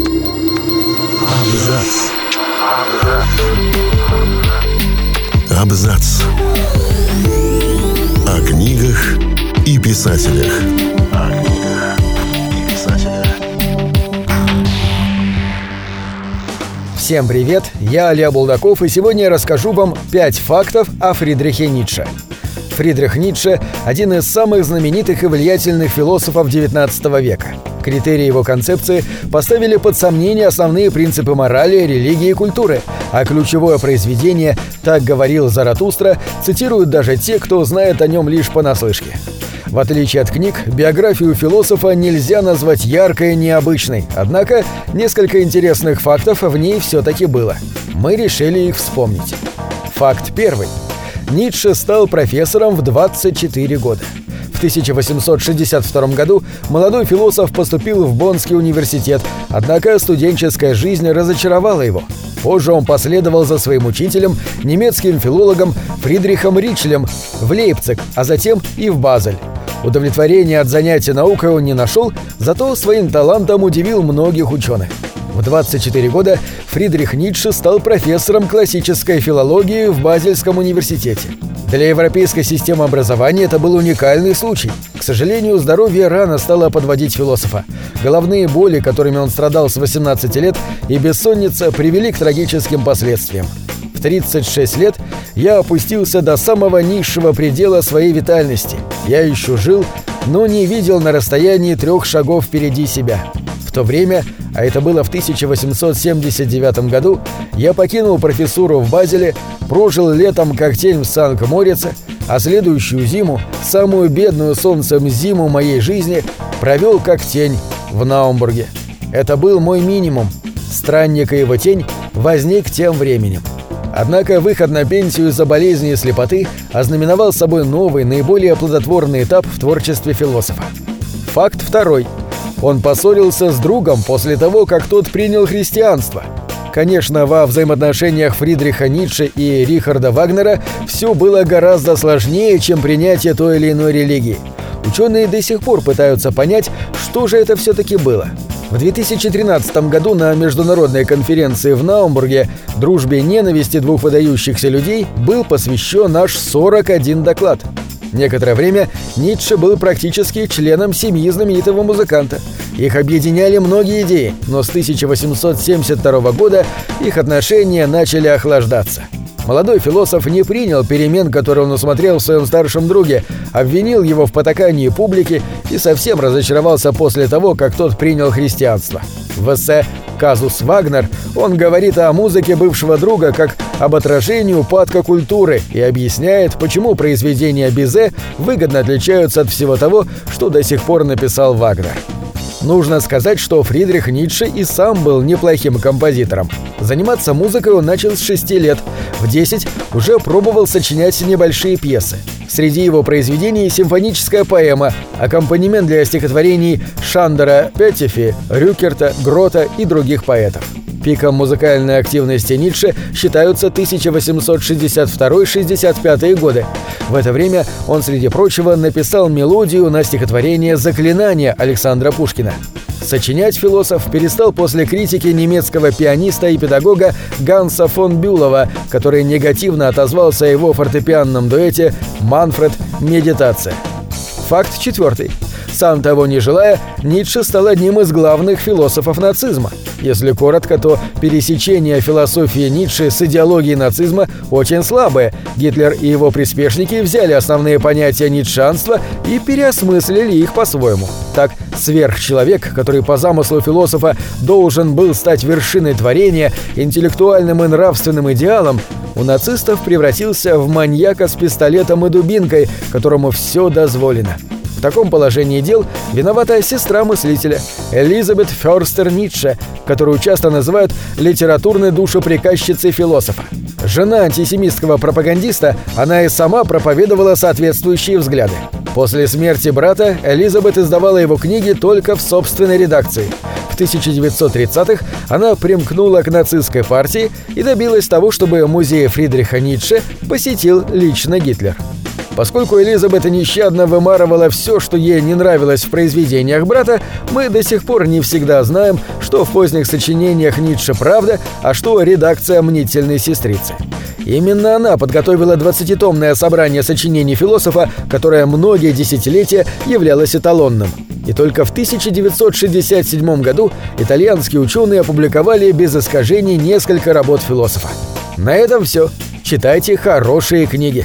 Абзац. Абзац. О книгах и писателях. О книгах и писателях. Всем привет, я Олег Булдаков, и сегодня я расскажу вам 5 фактов о Фридрихе Ницше. Фридрих Ницше – один из самых знаменитых и влиятельных философов XIX века. Критерии его концепции поставили под сомнение основные принципы морали, религии и культуры, а ключевое произведение «Так говорил Заратустра» цитируют даже те, кто знает о нем лишь понаслышке. В отличие от книг, биографию философа нельзя назвать яркой и необычной, однако несколько интересных фактов в ней все-таки было. Мы решили их вспомнить. Факт первый. Ницше стал профессором в 24 года. В 1862 году молодой философ поступил в Боннский университет, однако студенческая жизнь разочаровала его. Позже он последовал за своим учителем, немецким филологом Фридрихом Ричлем, в Лейпциг, а затем и в Базель. Удовлетворения от занятия наукой он не нашел, зато своим талантом удивил многих ученых. В 24 года Фридрих Ницше стал профессором классической филологии в Базельском университете. Для европейской системы образования это был уникальный случай. К сожалению, здоровье рано стало подводить философа. Головные боли, которыми он страдал с 18 лет, и бессонница привели к трагическим последствиям. В 36 лет я опустился до самого низшего предела своей витальности. Я еще жил, но не видел на расстоянии трех шагов впереди себя. В то время, а это было в 1879 году, я покинул профессуру в Базеле, прожил летом как тень в Санкт-Морице, а следующую зиму, самую бедную солнцем зиму моей жизни, провел как тень в Наумбурге. Это был мой минимум. Странник и его тень возник тем временем. Однако выход на пенсию из-за болезни и слепоты ознаменовал собой новый, наиболее плодотворный этап в творчестве философа. Факт второй – он поссорился с другом после того, как тот принял христианство. Конечно, во взаимоотношениях Фридриха Ницше и Рихарда Вагнера все было гораздо сложнее, чем принятие той или иной религии. Ученые до сих пор пытаются понять, что же это все-таки было. В 2013 году на международной конференции в Наумбурге «Дружбе и ненависти двух выдающихся людей» был посвящен наш 41 доклад – Некоторое время Ницше был практически членом семьи знаменитого музыканта. Их объединяли многие идеи, но с 1872 года их отношения начали охлаждаться. Молодой философ не принял перемен, которые он усмотрел в своем старшем друге, обвинил его в потакании публики и совсем разочаровался после того, как тот принял христианство. В эссе «Казус Вагнер» он говорит о музыке бывшего друга как об отражении упадка культуры и объясняет, почему произведения Бизе выгодно отличаются от всего того, что до сих пор написал Вагнер. Нужно сказать, что Фридрих Ницше и сам был неплохим композитором. Заниматься музыкой он начал с 6 лет. В 10 уже пробовал сочинять небольшие пьесы. Среди его произведений симфоническая поэма, аккомпанемент для стихотворений Шандера Петтифи, Рюкерта, Грота и других поэтов. Пиком музыкальной активности Ницше считаются 1862-65 годы. В это время он, среди прочего, написал мелодию на стихотворение «Заклинание» Александра Пушкина. Сочинять философ перестал после критики немецкого пианиста и педагога Ганса фон Бюлова, который негативно отозвался о его фортепианном дуэте «Манфред. Медитация». Факт четвертый. Сам того не желая, Ницше стал одним из главных философов нацизма. Если коротко, то пересечение философии Ницше с идеологией нацизма очень слабое. Гитлер и его приспешники взяли основные понятия ницшанства и переосмыслили их по-своему. Так, сверхчеловек, который по замыслу философа должен был стать вершиной творения, интеллектуальным и нравственным идеалом, у нацистов превратился в маньяка с пистолетом и дубинкой, которому все дозволено. В таком положении дел виновата сестра мыслителя Элизабет Фёрстер Ницше, которую часто называют литературной душеприказчицей философа. Жена антисемитского пропагандиста, она и сама проповедовала соответствующие взгляды. После смерти брата Элизабет издавала его книги только в собственной редакции. В 1930-х она примкнула к нацистской партии и добилась того, чтобы музей Фридриха Ницше посетил лично Гитлер. Поскольку Элизабет нещадно вымарывала все, что ей не нравилось в произведениях брата, мы до сих пор не всегда знаем, что в поздних сочинениях Ницше правда, а что редакция мнительной сестрицы. Именно она подготовила двадцатитомное собрание сочинений философа, которое многие десятилетия являлось эталонным. И только в 1967 году итальянские ученые опубликовали без искажений несколько работ философа. На этом все. Читайте хорошие книги.